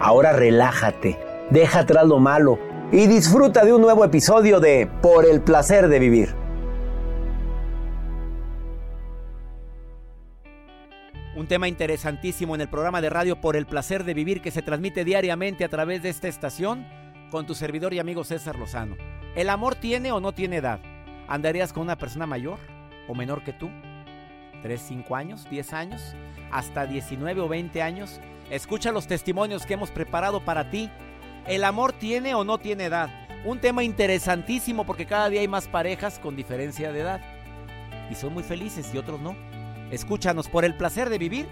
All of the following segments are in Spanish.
Ahora relájate, deja atrás lo malo y disfruta de un nuevo episodio de Por el placer de vivir. Un tema interesantísimo en el programa de radio Por el placer de vivir que se transmite diariamente a través de esta estación con tu servidor y amigo César Lozano. ¿El amor tiene o no tiene edad? ¿Andarías con una persona mayor o menor que tú? ¿3, 5 años, 10 años, hasta 19 o 20 años? Escucha los testimonios que hemos preparado para ti. ¿El amor tiene o no tiene edad? Un tema interesantísimo porque cada día hay más parejas con diferencia de edad. Y son muy felices y otros no. Escúchanos por el placer de vivir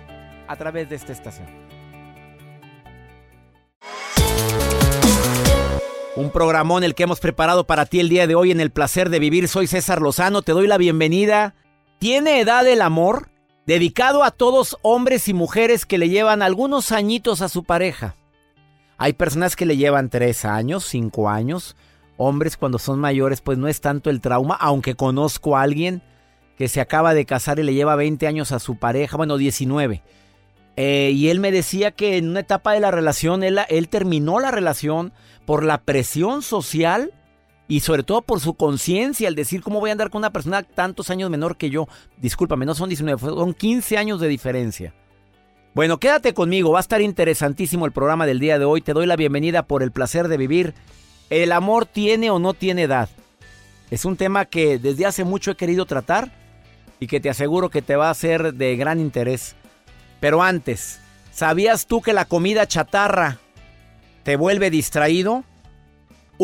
a través de esta estación. Un programón el que hemos preparado para ti el día de hoy en el placer de vivir. Soy César Lozano, te doy la bienvenida. ¿Tiene edad el amor? Dedicado a todos hombres y mujeres que le llevan algunos añitos a su pareja. Hay personas que le llevan tres años, cinco años. Hombres cuando son mayores pues no es tanto el trauma, aunque conozco a alguien que se acaba de casar y le lleva 20 años a su pareja, bueno, 19. Eh, y él me decía que en una etapa de la relación, él, él terminó la relación por la presión social y sobre todo por su conciencia, al decir cómo voy a andar con una persona tantos años menor que yo. Discúlpame, no son 19, son 15 años de diferencia. Bueno, quédate conmigo, va a estar interesantísimo el programa del día de hoy. Te doy la bienvenida por el placer de vivir. ¿El amor tiene o no tiene edad? Es un tema que desde hace mucho he querido tratar y que te aseguro que te va a ser de gran interés. Pero antes, ¿sabías tú que la comida chatarra te vuelve distraído?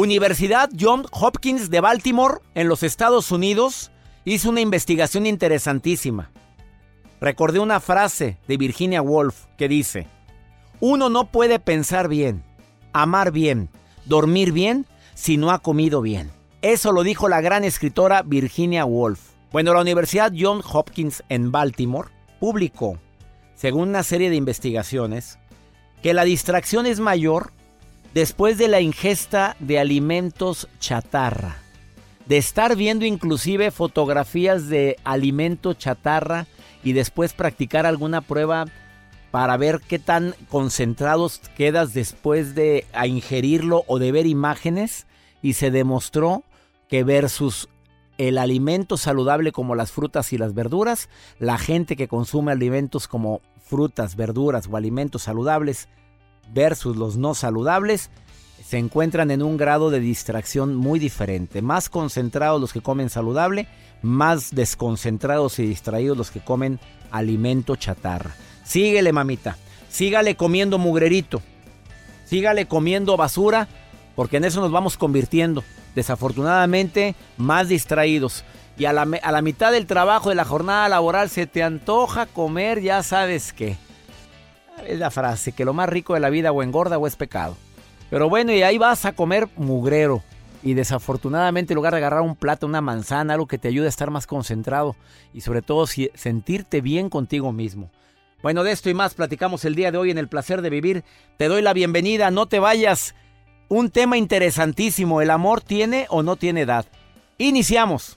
Universidad John Hopkins de Baltimore, en los Estados Unidos, hizo una investigación interesantísima. Recordé una frase de Virginia Woolf que dice, uno no puede pensar bien, amar bien, dormir bien si no ha comido bien. Eso lo dijo la gran escritora Virginia Woolf. Bueno, la Universidad John Hopkins en Baltimore publicó, según una serie de investigaciones, que la distracción es mayor después de la ingesta de alimentos chatarra. De estar viendo inclusive fotografías de alimento chatarra y después practicar alguna prueba para ver qué tan concentrados quedas después de ingerirlo o de ver imágenes y se demostró que versus el alimento saludable como las frutas y las verduras, la gente que consume alimentos como frutas, verduras o alimentos saludables versus los no saludables, se encuentran en un grado de distracción muy diferente. Más concentrados los que comen saludable, más desconcentrados y distraídos los que comen alimento chatarra. Síguele, mamita. Sígale comiendo mugrerito. Sígale comiendo basura, porque en eso nos vamos convirtiendo. Desafortunadamente, más distraídos. Y a la, a la mitad del trabajo de la jornada laboral se te antoja comer, ya sabes qué. Es la frase, que lo más rico de la vida o engorda o es pecado. Pero bueno, y ahí vas a comer mugrero. Y desafortunadamente en lugar de agarrar un plato, una manzana, algo que te ayude a estar más concentrado y sobre todo sentirte bien contigo mismo. Bueno, de esto y más platicamos el día de hoy en el placer de vivir. Te doy la bienvenida, no te vayas. Un tema interesantísimo, ¿el amor tiene o no tiene edad? Iniciamos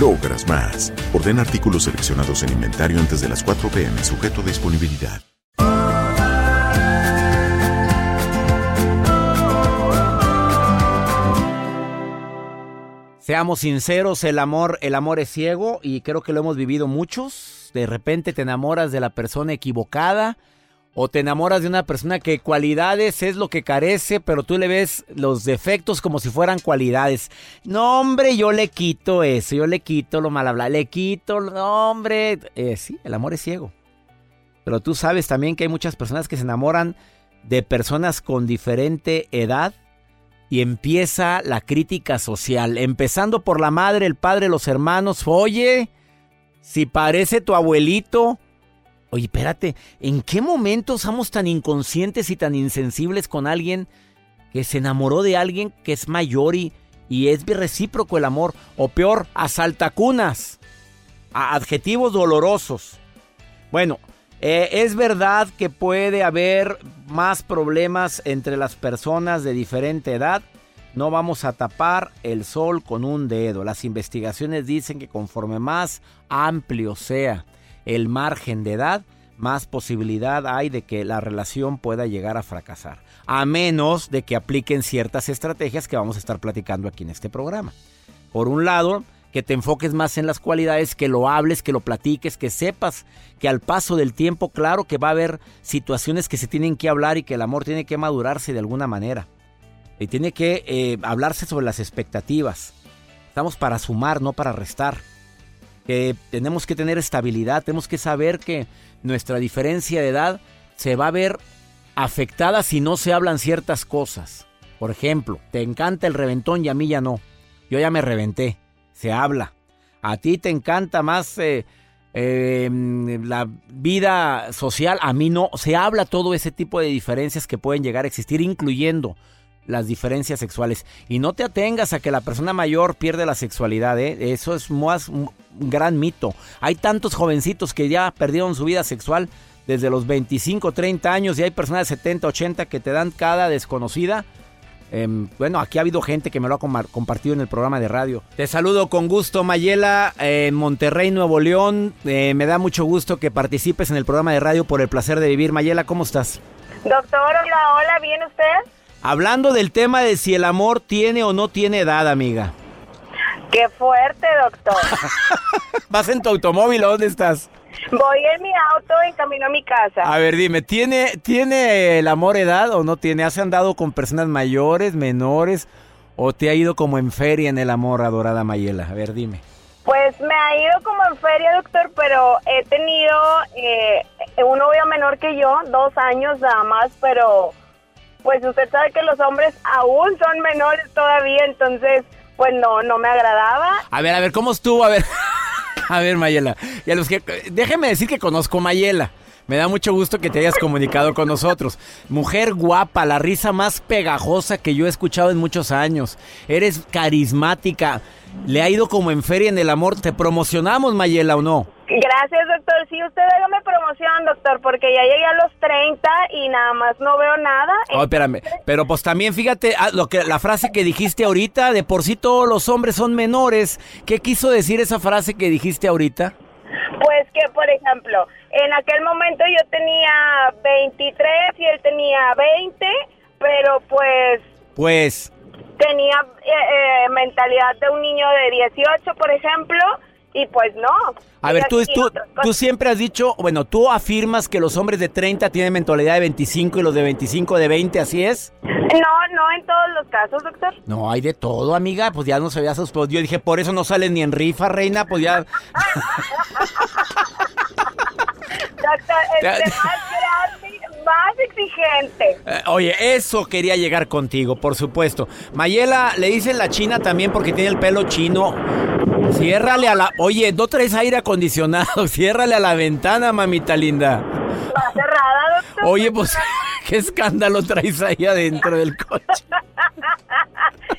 logras más. Orden artículos seleccionados en inventario antes de las 4 pm, sujeto a disponibilidad. Seamos sinceros, el amor, el amor es ciego y creo que lo hemos vivido muchos. De repente te enamoras de la persona equivocada o te enamoras de una persona que cualidades es lo que carece, pero tú le ves los defectos como si fueran cualidades. No, hombre, yo le quito eso, yo le quito lo mal le quito, no, hombre. Eh, sí, el amor es ciego. Pero tú sabes también que hay muchas personas que se enamoran de personas con diferente edad y empieza la crítica social, empezando por la madre, el padre, los hermanos. Oye, si parece tu abuelito. Oye, espérate, ¿en qué momento somos tan inconscientes y tan insensibles con alguien que se enamoró de alguien que es mayor y, y es recíproco el amor? O peor, asaltacunas, a adjetivos dolorosos. Bueno, eh, es verdad que puede haber más problemas entre las personas de diferente edad. No vamos a tapar el sol con un dedo. Las investigaciones dicen que conforme más amplio sea el margen de edad, más posibilidad hay de que la relación pueda llegar a fracasar. A menos de que apliquen ciertas estrategias que vamos a estar platicando aquí en este programa. Por un lado, que te enfoques más en las cualidades, que lo hables, que lo platiques, que sepas que al paso del tiempo, claro que va a haber situaciones que se tienen que hablar y que el amor tiene que madurarse de alguna manera. Y tiene que eh, hablarse sobre las expectativas. Estamos para sumar, no para restar. Que tenemos que tener estabilidad, tenemos que saber que nuestra diferencia de edad se va a ver afectada si no se hablan ciertas cosas. Por ejemplo, te encanta el reventón y a mí ya no. Yo ya me reventé se habla. A ti te encanta más eh, eh, la vida social, a mí no. Se habla todo ese tipo de diferencias que pueden llegar a existir, incluyendo las diferencias sexuales. Y no te atengas a que la persona mayor pierde la sexualidad, ¿eh? eso es más un gran mito. Hay tantos jovencitos que ya perdieron su vida sexual desde los 25, 30 años y hay personas de 70, 80 que te dan cada desconocida Em, bueno, aquí ha habido gente que me lo ha compartido en el programa de radio. Te saludo con gusto, Mayela, en Monterrey, Nuevo León. Eh, me da mucho gusto que participes en el programa de radio por el placer de vivir. Mayela, ¿cómo estás? Doctor, hola, hola, ¿bien usted? Hablando del tema de si el amor tiene o no tiene edad, amiga. Qué fuerte, doctor. ¿Vas en tu automóvil o dónde estás? Voy en mi auto en camino a mi casa. A ver, dime, ¿tiene, ¿tiene el amor edad o no tiene? ¿Has andado con personas mayores, menores? ¿O te ha ido como en feria en el amor, adorada Mayela? A ver, dime. Pues me ha ido como en feria, doctor, pero he tenido eh, un novio menor que yo, dos años nada más, pero pues usted sabe que los hombres aún son menores todavía, entonces pues no, no me agradaba. A ver, a ver, ¿cómo estuvo? A ver, a ver, Mayela. Y a los que, déjeme decir que conozco Mayela. Me da mucho gusto que te hayas comunicado con nosotros. Mujer guapa, la risa más pegajosa que yo he escuchado en muchos años. Eres carismática. Le ha ido como en feria en el amor. ¿Te promocionamos, Mayela, o no? Gracias, doctor. Sí, usted hágame promoción, doctor, porque ya llegué a los 30 y nada más no veo nada. Oh, espérame. Pero pues también fíjate ah, lo que la frase que dijiste ahorita, de por sí todos los hombres son menores. ¿Qué quiso decir esa frase que dijiste ahorita? Pues que, por ejemplo, en aquel momento yo tenía 23 y él tenía 20, pero pues Pues, tenía eh, eh, mentalidad de un niño de 18, por ejemplo, y pues no. a ver, tú, tú, tú siempre has dicho, bueno, tú afirmas que los hombres de 30 tienen mentalidad de 25 y los de 25 de 20, ¿así es? No, no en todos los casos, doctor. No, hay de todo, amiga. Pues ya no se había asustado. Yo dije, por eso no salen ni en rifa, reina. Pues ya. Doctor, este, más grande, más exigente. Eh, Oye, eso quería llegar contigo, por supuesto. Mayela, le dicen la china también porque tiene el pelo chino. Ciérrale a la. Oye, no traes aire acondicionado. Ciérrale a la ventana, mamita linda. Va cerrada, doctor. Oye, pues, qué escándalo traes ahí adentro del coche.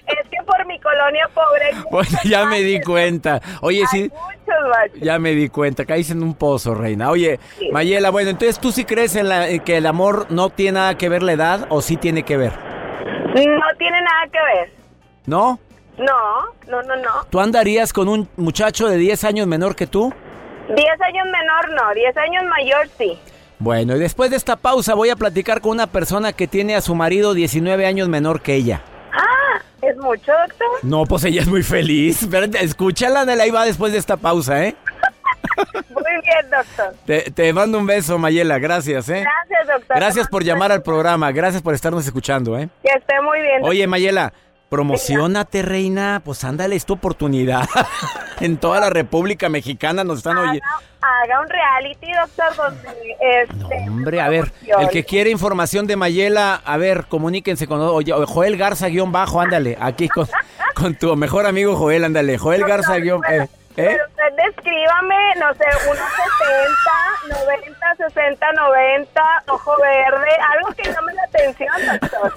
Es que por mi colonia pobre. Bueno, ya me di cuenta. Oye, Hay sí. muchos baches. Ya me di cuenta, caíste en un pozo, reina. Oye, Mayela, bueno, entonces tú sí crees en, la- en que el amor no tiene nada que ver la edad o sí tiene que ver, No tiene nada que ver. ¿no? No, no, no, no. ¿Tú andarías con un muchacho de 10 años menor que tú? 10 años menor no, 10 años mayor sí. Bueno, y después de esta pausa voy a platicar con una persona que tiene a su marido 19 años menor que ella. Ah, ¿es mucho, doctor? No, pues ella es muy feliz. Escúchala, Nela, ahí va después de esta pausa, ¿eh? Muy bien, doctor. Te, te mando un beso, Mayela, gracias, ¿eh? Gracias, doctor. Gracias por llamar al programa, gracias por estarnos escuchando, ¿eh? Que esté muy bien. Oye, Mayela, promocionate, reina. Pues ándale, es tu oportunidad. en toda la República Mexicana nos están oyendo. haga, un reality, doctor, donde este, No, hombre, a ver, el que quiere información de Mayela, a ver, comuníquense con oye, Joel Garza guion bajo, ándale, aquí con, con tu mejor amigo Joel, ándale, Joel Garza guion eh, ¿eh? Descríbame, no sé, unos 60, 90, 60, 90, ojo verde, algo que llame la atención, doctor.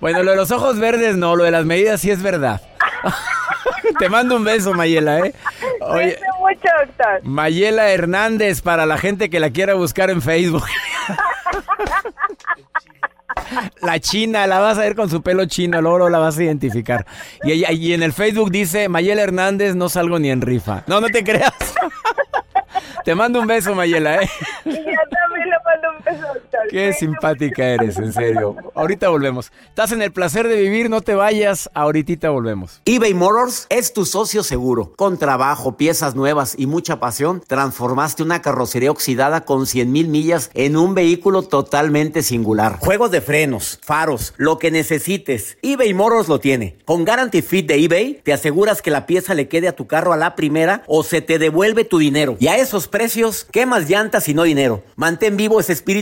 Bueno, lo de los ojos verdes no, lo de las medidas sí es verdad. Te mando un beso, Mayela, ¿eh? Oye, mucho, doctor. Mayela Hernández para la gente que la quiera buscar en Facebook. La china, la vas a ver con su pelo chino, luego la vas a identificar. Y, y en el Facebook dice, Mayela Hernández, no salgo ni en rifa. No, no te creas. Te mando un beso, Mayela, ¿eh? Qué simpática eres, en serio. Ahorita volvemos. Estás en el placer de vivir, no te vayas. Ahorita volvemos. eBay Motors es tu socio seguro. Con trabajo, piezas nuevas y mucha pasión, transformaste una carrocería oxidada con 100 mil millas en un vehículo totalmente singular. Juegos de frenos, faros, lo que necesites. eBay Motors lo tiene. Con Guarantee Fit de eBay, te aseguras que la pieza le quede a tu carro a la primera o se te devuelve tu dinero. Y a esos precios, ¿qué más llantas y no dinero? Mantén vivo ese espíritu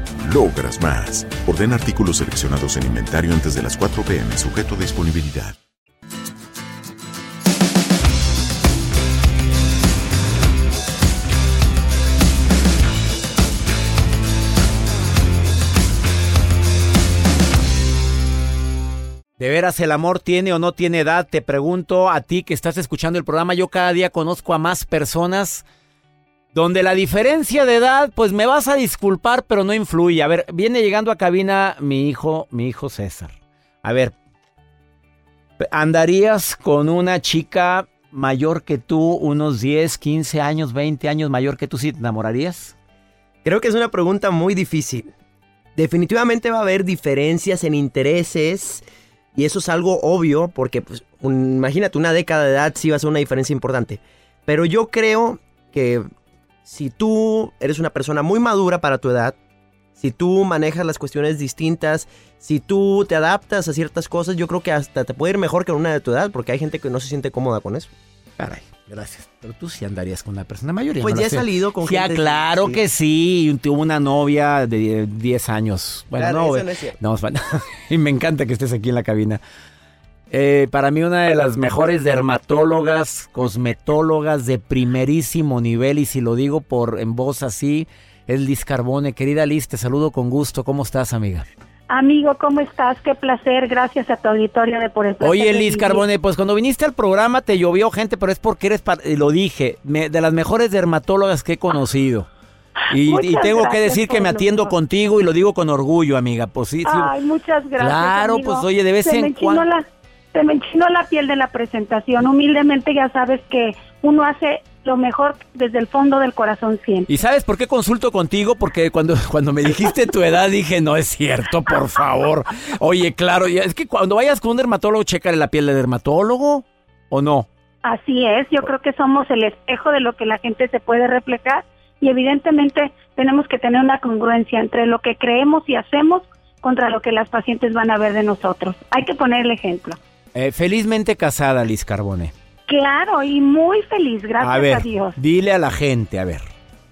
logras más. Orden artículos seleccionados en inventario antes de las 4 pm, sujeto a disponibilidad. ¿De veras el amor tiene o no tiene edad? Te pregunto a ti que estás escuchando el programa. Yo cada día conozco a más personas donde la diferencia de edad, pues me vas a disculpar, pero no influye. A ver, viene llegando a cabina mi hijo, mi hijo César. A ver, ¿andarías con una chica mayor que tú, unos 10, 15 años, 20 años mayor que tú, si te enamorarías? Creo que es una pregunta muy difícil. Definitivamente va a haber diferencias en intereses y eso es algo obvio porque, pues, imagínate, una década de edad sí va a ser una diferencia importante. Pero yo creo que si tú eres una persona muy madura para tu edad, si tú manejas las cuestiones distintas, si tú te adaptas a ciertas cosas, yo creo que hasta te puede ir mejor que una de tu edad, porque hay gente que no se siente cómoda con eso. Caray, gracias. Pero tú sí andarías con una persona mayor. Pues ya he salido con gente. Ya, claro que sí. Tuvo una novia de 10 años. Bueno, no, eso no es cierto. No, y me encanta que estés aquí en la cabina. Eh, para mí una de las mejores dermatólogas, cosmetólogas de primerísimo nivel y si lo digo por en voz así, es Liz Carbone. Querida Liz, te saludo con gusto. ¿Cómo estás, amiga? Amigo, ¿cómo estás? Qué placer. Gracias a tu auditorio de por el placer Oye, Liz Carbone, pues cuando viniste al programa te llovió gente, pero es porque eres, lo dije, de las mejores dermatólogas que he conocido. Y, tengo que decir que me atiendo contigo y lo digo con orgullo, amiga. Pues sí, Ay, muchas gracias. Claro, pues oye, de vez en cuando se me enchinó la piel de la presentación. Humildemente ya sabes que uno hace lo mejor desde el fondo del corazón siempre. ¿Y sabes por qué consulto contigo? Porque cuando, cuando me dijiste tu edad dije, no es cierto, por favor. Oye, claro, es que cuando vayas con un dermatólogo, chécale la piel de dermatólogo, ¿o no? Así es, yo creo que somos el espejo de lo que la gente se puede reflejar y evidentemente tenemos que tener una congruencia entre lo que creemos y hacemos contra lo que las pacientes van a ver de nosotros. Hay que poner el ejemplo. Eh, felizmente casada, Liz Carbone. Claro, y muy feliz, gracias a, ver, Dios. Dile a la gente, a ver,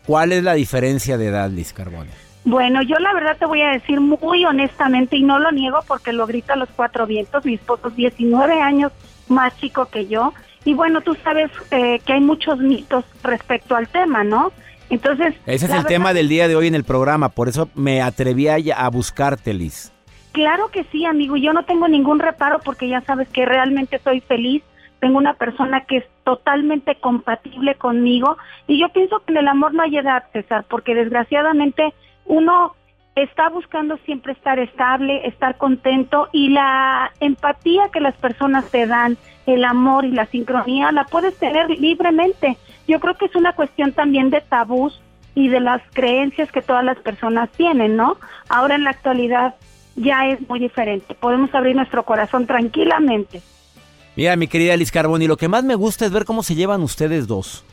¿cuál es la diferencia de edad, Liz Carbone? Bueno, yo la verdad te voy a decir muy honestamente y no lo niego porque lo grita a los cuatro vientos. Mi esposo es 19 años más chico que yo. Y bueno, tú sabes eh, que hay muchos mitos respecto al tema, ¿no? Entonces... Ese es el tema del día de hoy en el programa, por eso me atreví a, a buscarte, Liz. Claro que sí, amigo. Yo no tengo ningún reparo porque ya sabes que realmente soy feliz. Tengo una persona que es totalmente compatible conmigo y yo pienso que en el amor no hay edad, César, porque desgraciadamente uno está buscando siempre estar estable, estar contento y la empatía que las personas te dan, el amor y la sincronía, la puedes tener libremente. Yo creo que es una cuestión también de tabús y de las creencias que todas las personas tienen, ¿no? Ahora en la actualidad ya es muy diferente. Podemos abrir nuestro corazón tranquilamente. Mira, mi querida Liz Carboni, lo que más me gusta es ver cómo se llevan ustedes dos.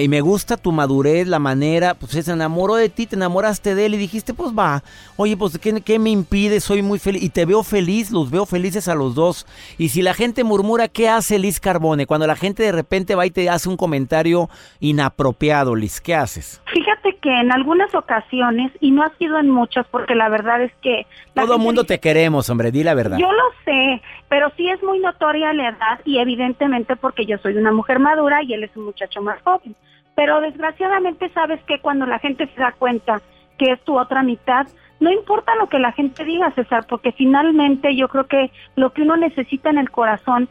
Y me gusta tu madurez, la manera, pues se enamoró de ti, te enamoraste de él y dijiste, pues va, oye, pues ¿qué, ¿qué, me impide? Soy muy feliz y te veo feliz, los veo felices a los dos. Y si la gente murmura, ¿qué hace Liz Carbone? Cuando la gente de repente va y te hace un comentario inapropiado, Liz, ¿qué haces? Fíjate que en algunas ocasiones, y no ha sido en muchas, porque la verdad es que... Todo mundo te queremos, hombre, di la verdad. Yo lo sé, pero sí es muy notoria la edad y evidentemente porque yo soy una mujer madura y él es un muchacho más joven. Pero desgraciadamente sabes que cuando la gente se da cuenta que es tu otra mitad, no importa lo que la gente diga, César, porque finalmente yo creo que lo que uno necesita en el corazón,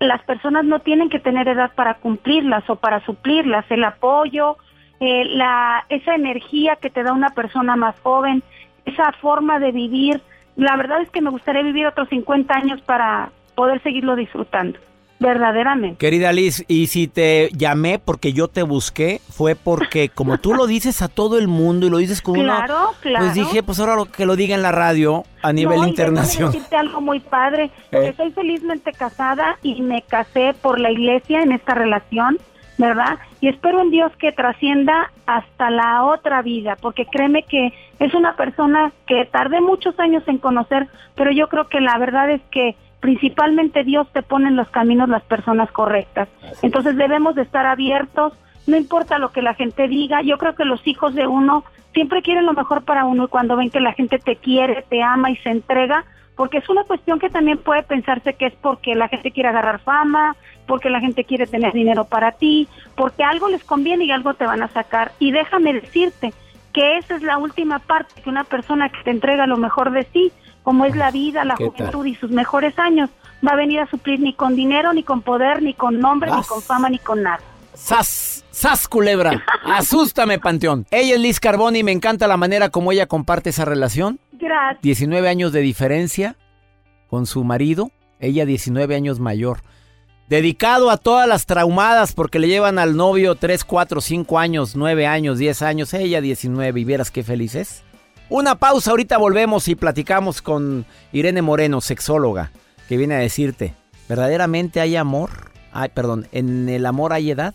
las personas no tienen que tener edad para cumplirlas o para suplirlas, el apoyo, eh, la, esa energía que te da una persona más joven, esa forma de vivir. La verdad es que me gustaría vivir otros 50 años para poder seguirlo disfrutando verdaderamente. Querida Liz, y si te llamé porque yo te busqué, fue porque como tú lo dices a todo el mundo y lo dices con claro, una... Claro, Pues dije, pues ahora lo que lo diga en la radio a nivel no, internacional. decirte algo muy padre. Eh. Estoy felizmente casada y me casé por la iglesia en esta relación, ¿verdad? Y espero en Dios que trascienda hasta la otra vida, porque créeme que es una persona que tardé muchos años en conocer, pero yo creo que la verdad es que principalmente Dios te pone en los caminos las personas correctas. Entonces debemos de estar abiertos, no importa lo que la gente diga, yo creo que los hijos de uno siempre quieren lo mejor para uno y cuando ven que la gente te quiere, te ama y se entrega, porque es una cuestión que también puede pensarse que es porque la gente quiere agarrar fama, porque la gente quiere tener dinero para ti, porque algo les conviene y algo te van a sacar. Y déjame decirte que esa es la última parte, que una persona que te entrega lo mejor de sí, como es la vida, la juventud y sus mejores años, va a venir a suplir ni con dinero, ni con poder, ni con nombre, ni con fama, ni con nada. ¡Sas! ¡Sas, culebra! ¡Asústame, Panteón! Ella es Liz Carboni y me encanta la manera como ella comparte esa relación. Gracias. 19 años de diferencia con su marido, ella 19 años mayor. Dedicado a todas las traumadas porque le llevan al novio 3, 4, 5 años, 9 años, 10 años, ella 19 y vieras qué feliz es. Una pausa, ahorita volvemos y platicamos con Irene Moreno, sexóloga, que viene a decirte, ¿verdaderamente hay amor? Ay, perdón, ¿en el amor hay edad?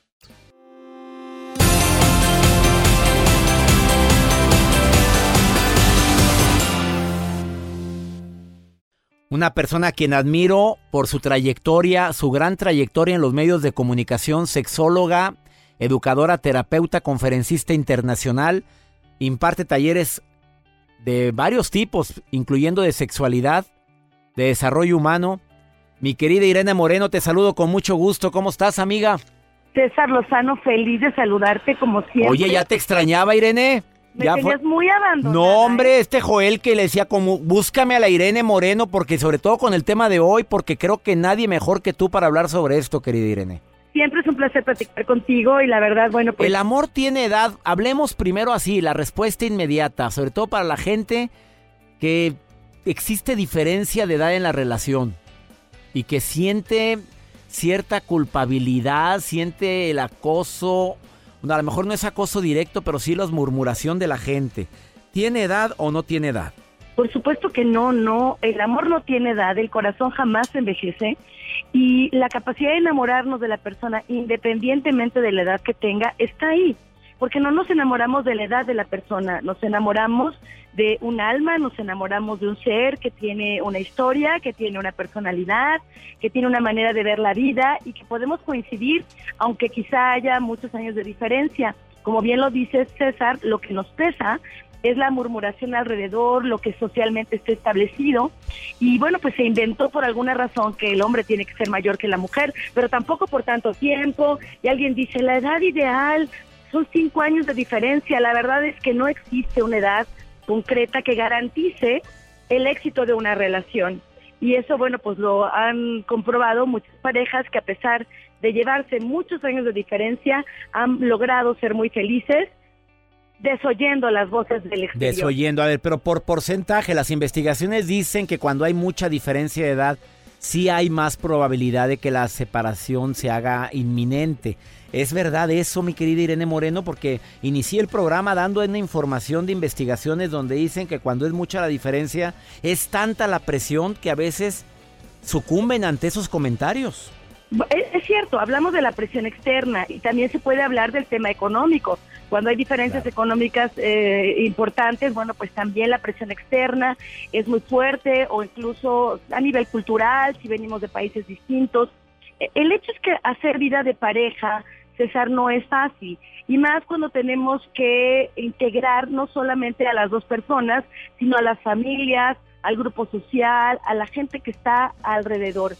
Una persona a quien admiro por su trayectoria, su gran trayectoria en los medios de comunicación, sexóloga, educadora, terapeuta, conferencista internacional, imparte talleres de varios tipos, incluyendo de sexualidad, de desarrollo humano. Mi querida Irene Moreno, te saludo con mucho gusto. ¿Cómo estás, amiga? César Lozano, feliz de saludarte como siempre. Oye, ya te extrañaba, Irene. Me ya tenías muy abandonada. No, hombre, este Joel que le decía como, búscame a la Irene Moreno, porque sobre todo con el tema de hoy, porque creo que nadie mejor que tú para hablar sobre esto, querida Irene. Siempre es un placer platicar contigo y la verdad, bueno, pues... El amor tiene edad. Hablemos primero así, la respuesta inmediata, sobre todo para la gente que existe diferencia de edad en la relación y que siente cierta culpabilidad, siente el acoso, a lo mejor no es acoso directo, pero sí la murmuración de la gente. ¿Tiene edad o no tiene edad? Por supuesto que no, no, el amor no tiene edad, el corazón jamás envejece Y la capacidad de enamorarnos de la persona, independientemente de la edad que tenga, está ahí. Porque no nos enamoramos de la edad de la persona, nos enamoramos de un alma, nos enamoramos de un ser que tiene una historia, que tiene una personalidad, que tiene una manera de ver la vida y que podemos coincidir, aunque quizá haya muchos años de diferencia. Como bien lo dice César, lo que nos pesa es la murmuración alrededor, lo que socialmente está establecido. Y bueno, pues se inventó por alguna razón que el hombre tiene que ser mayor que la mujer, pero tampoco por tanto tiempo. Y alguien dice, la edad ideal son cinco años de diferencia. La verdad es que no existe una edad concreta que garantice el éxito de una relación. Y eso, bueno, pues lo han comprobado muchas parejas que a pesar de llevarse muchos años de diferencia, han logrado ser muy felices desoyendo las voces del exterior. Desoyendo, a ver, pero por porcentaje, las investigaciones dicen que cuando hay mucha diferencia de edad, sí hay más probabilidad de que la separación se haga inminente. ¿Es verdad eso, mi querida Irene Moreno? Porque inicié el programa dando una información de investigaciones donde dicen que cuando es mucha la diferencia, es tanta la presión que a veces sucumben ante esos comentarios. Es, cierto, hablamos de la presión externa y también se puede hablar del tema económico. Cuando hay diferencias económicas eh, importantes, bueno, pues también la presión externa es muy fuerte o incluso a nivel cultural, si venimos de países distintos. E, el hecho es que hacer vida de pareja, César, no es fácil. Y más cuando tenemos que integrar no solamente a las dos personas, sino a las familias, al grupo social, a la gente que está alrededor.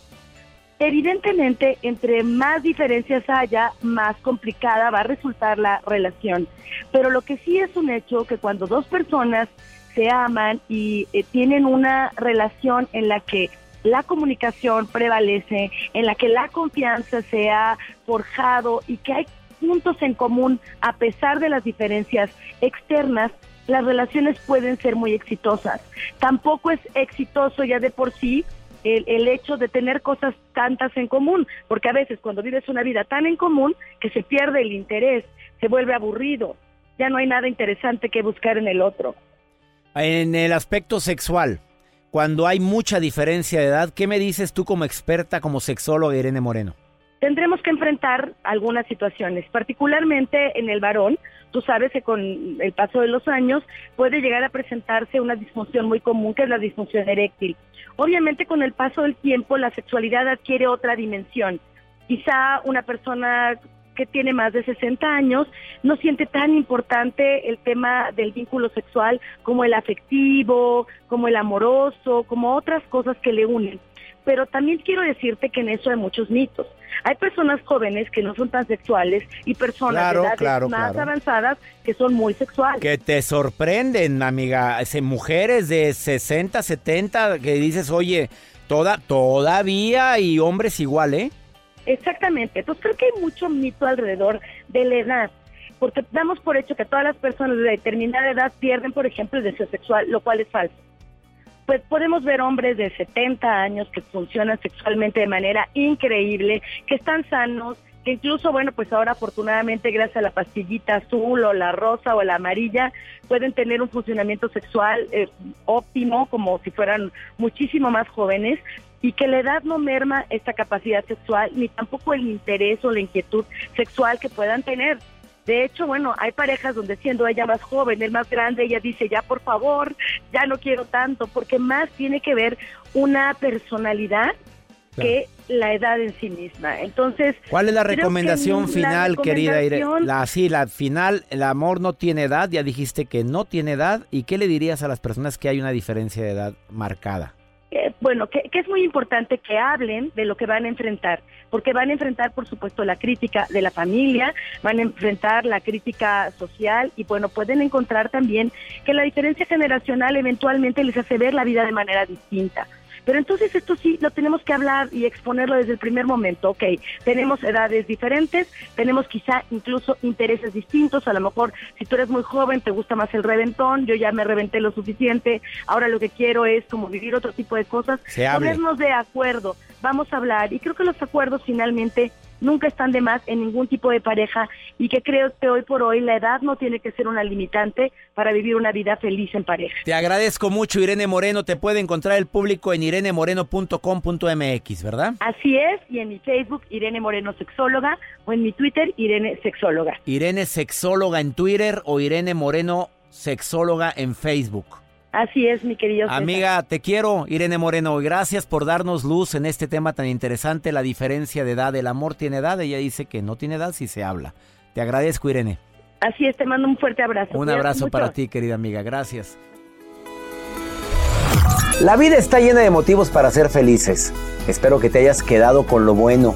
Evidentemente, entre más diferencias haya, más complicada va a resultar la relación. Pero lo que sí es un hecho que cuando dos personas se aman y eh, tienen una relación en la que la comunicación prevalece, en la que la confianza se ha forjado y que hay puntos en común a pesar de las diferencias externas, las relaciones pueden ser muy exitosas. Tampoco es exitoso ya de por sí el, hecho de tener cosas tantas en común, porque a veces cuando vives una vida tan en común que se pierde el interés, se vuelve aburrido, ya no hay nada interesante que buscar en el otro. En el aspecto sexual, cuando hay mucha diferencia de edad, ¿qué me dices tú como experta, como sexóloga Irene Moreno? Tendremos que enfrentar algunas situaciones, particularmente en el varón. Tú sabes que con el paso de los años puede llegar a presentarse una disfunción muy común que es la disfunción eréctil. Obviamente con el paso del tiempo la sexualidad adquiere otra dimensión. Quizá una persona que tiene más de 60 años no siente tan importante el tema del vínculo sexual como el afectivo, como el amoroso, como otras cosas que le unen. Pero también quiero decirte que en eso hay muchos mitos. Hay personas jóvenes que no son tan sexuales y personas de edades más avanzadas que son muy sexuales. Que te sorprenden, amiga. mujeres de 60, 70 que dices, oye, toda, todavía y hombres igual, ¿eh? Exactamente. Entonces creo que hay mucho mito alrededor de la edad porque damos por hecho que todas las personas de determinada edad pierden, por ejemplo, el deseo sexual, lo cual es falso pues podemos ver hombres de 70 años que funcionan sexualmente de manera increíble, que están sanos, que incluso, bueno, pues ahora afortunadamente gracias a la pastillita azul o la rosa o la amarilla, pueden tener un funcionamiento sexual eh, óptimo, como si fueran muchísimo más jóvenes, y que la edad no merma esta capacidad sexual, ni tampoco el interés o la inquietud sexual que puedan tener. De hecho, bueno, hay parejas donde siendo ella más joven, el más grande, ella dice, ya por favor, ya no quiero tanto, porque más tiene que ver una personalidad que la edad en sí misma. Entonces, ¿cuál es la recomendación final, querida Irene? La sí, la final, el amor no tiene edad, ya dijiste que no tiene edad, ¿y qué le dirías a las personas que hay una diferencia de edad marcada? Bueno, que, es muy importante que hablen de lo que van a enfrentar, porque van a enfrentar, por supuesto, la crítica de la familia, van a enfrentar la crítica social y, bueno, pueden encontrar también que la diferencia generacional eventualmente les hace ver la vida de manera distinta. Pero entonces esto sí lo tenemos que hablar y exponerlo desde el primer momento. Ok, tenemos edades diferentes, tenemos quizá incluso intereses distintos. A lo mejor si tú eres muy joven te gusta más el reventón, yo ya me reventé lo suficiente, ahora lo que quiero es como vivir otro tipo de cosas. Ponernos de acuerdo, vamos a hablar. Y creo que los acuerdos finalmente nunca están de más en ningún tipo de pareja y que creo que hoy por hoy la edad no tiene que ser una limitante para vivir una vida feliz en pareja. Te agradezco mucho, Irene Moreno. Te puede encontrar el público en irenemoreno.com.mx, ¿verdad? Así es, y en mi Facebook, Irene Moreno Sexóloga, o en mi Twitter, Irene Sexóloga. Irene Sexóloga en Twitter o Irene Moreno Sexóloga en Facebook. Así es, mi querido. César. Amiga, te quiero, Irene Moreno. Gracias por darnos luz en este tema tan interesante, la diferencia de edad. El amor tiene edad. Ella dice que no tiene edad si se habla. Te agradezco, Irene. Así es, te mando un fuerte abrazo. Un abrazo mucho. para ti, querida amiga. Gracias. La vida está llena de motivos para ser felices. Espero que te hayas quedado con lo bueno